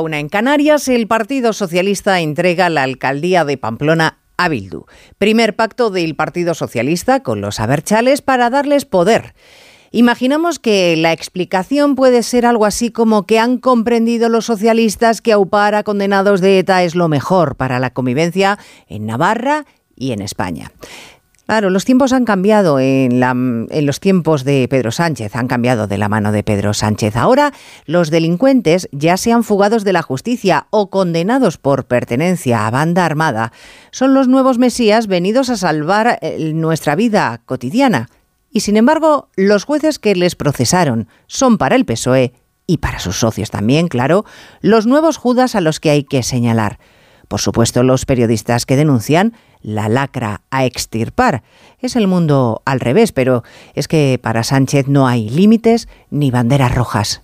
Una en Canarias, el Partido Socialista entrega la alcaldía de Pamplona a Bildu. Primer pacto del Partido Socialista con los Aberchales para darles poder. Imaginamos que la explicación puede ser algo así como que han comprendido los socialistas que aupar a condenados de ETA es lo mejor para la convivencia en Navarra y en España. Claro, los tiempos han cambiado en, en, los tiempos de Pedro Sánchez, han cambiado de la mano de Pedro Sánchez. Ahora los delincuentes, ya sean fugados de la justicia o condenados por pertenencia a banda armada, son los nuevos mesías venidos a salvar eh, nuestra vida cotidiana. Y sin embargo, los jueces que les procesaron son para el PSOE y para sus socios también, claro, los nuevos Judas a los que hay que señalar. Por supuesto, los periodistas que denuncian la lacra a extirpar. Es el mundo al revés, pero es que para Sánchez no hay límites ni banderas rojas.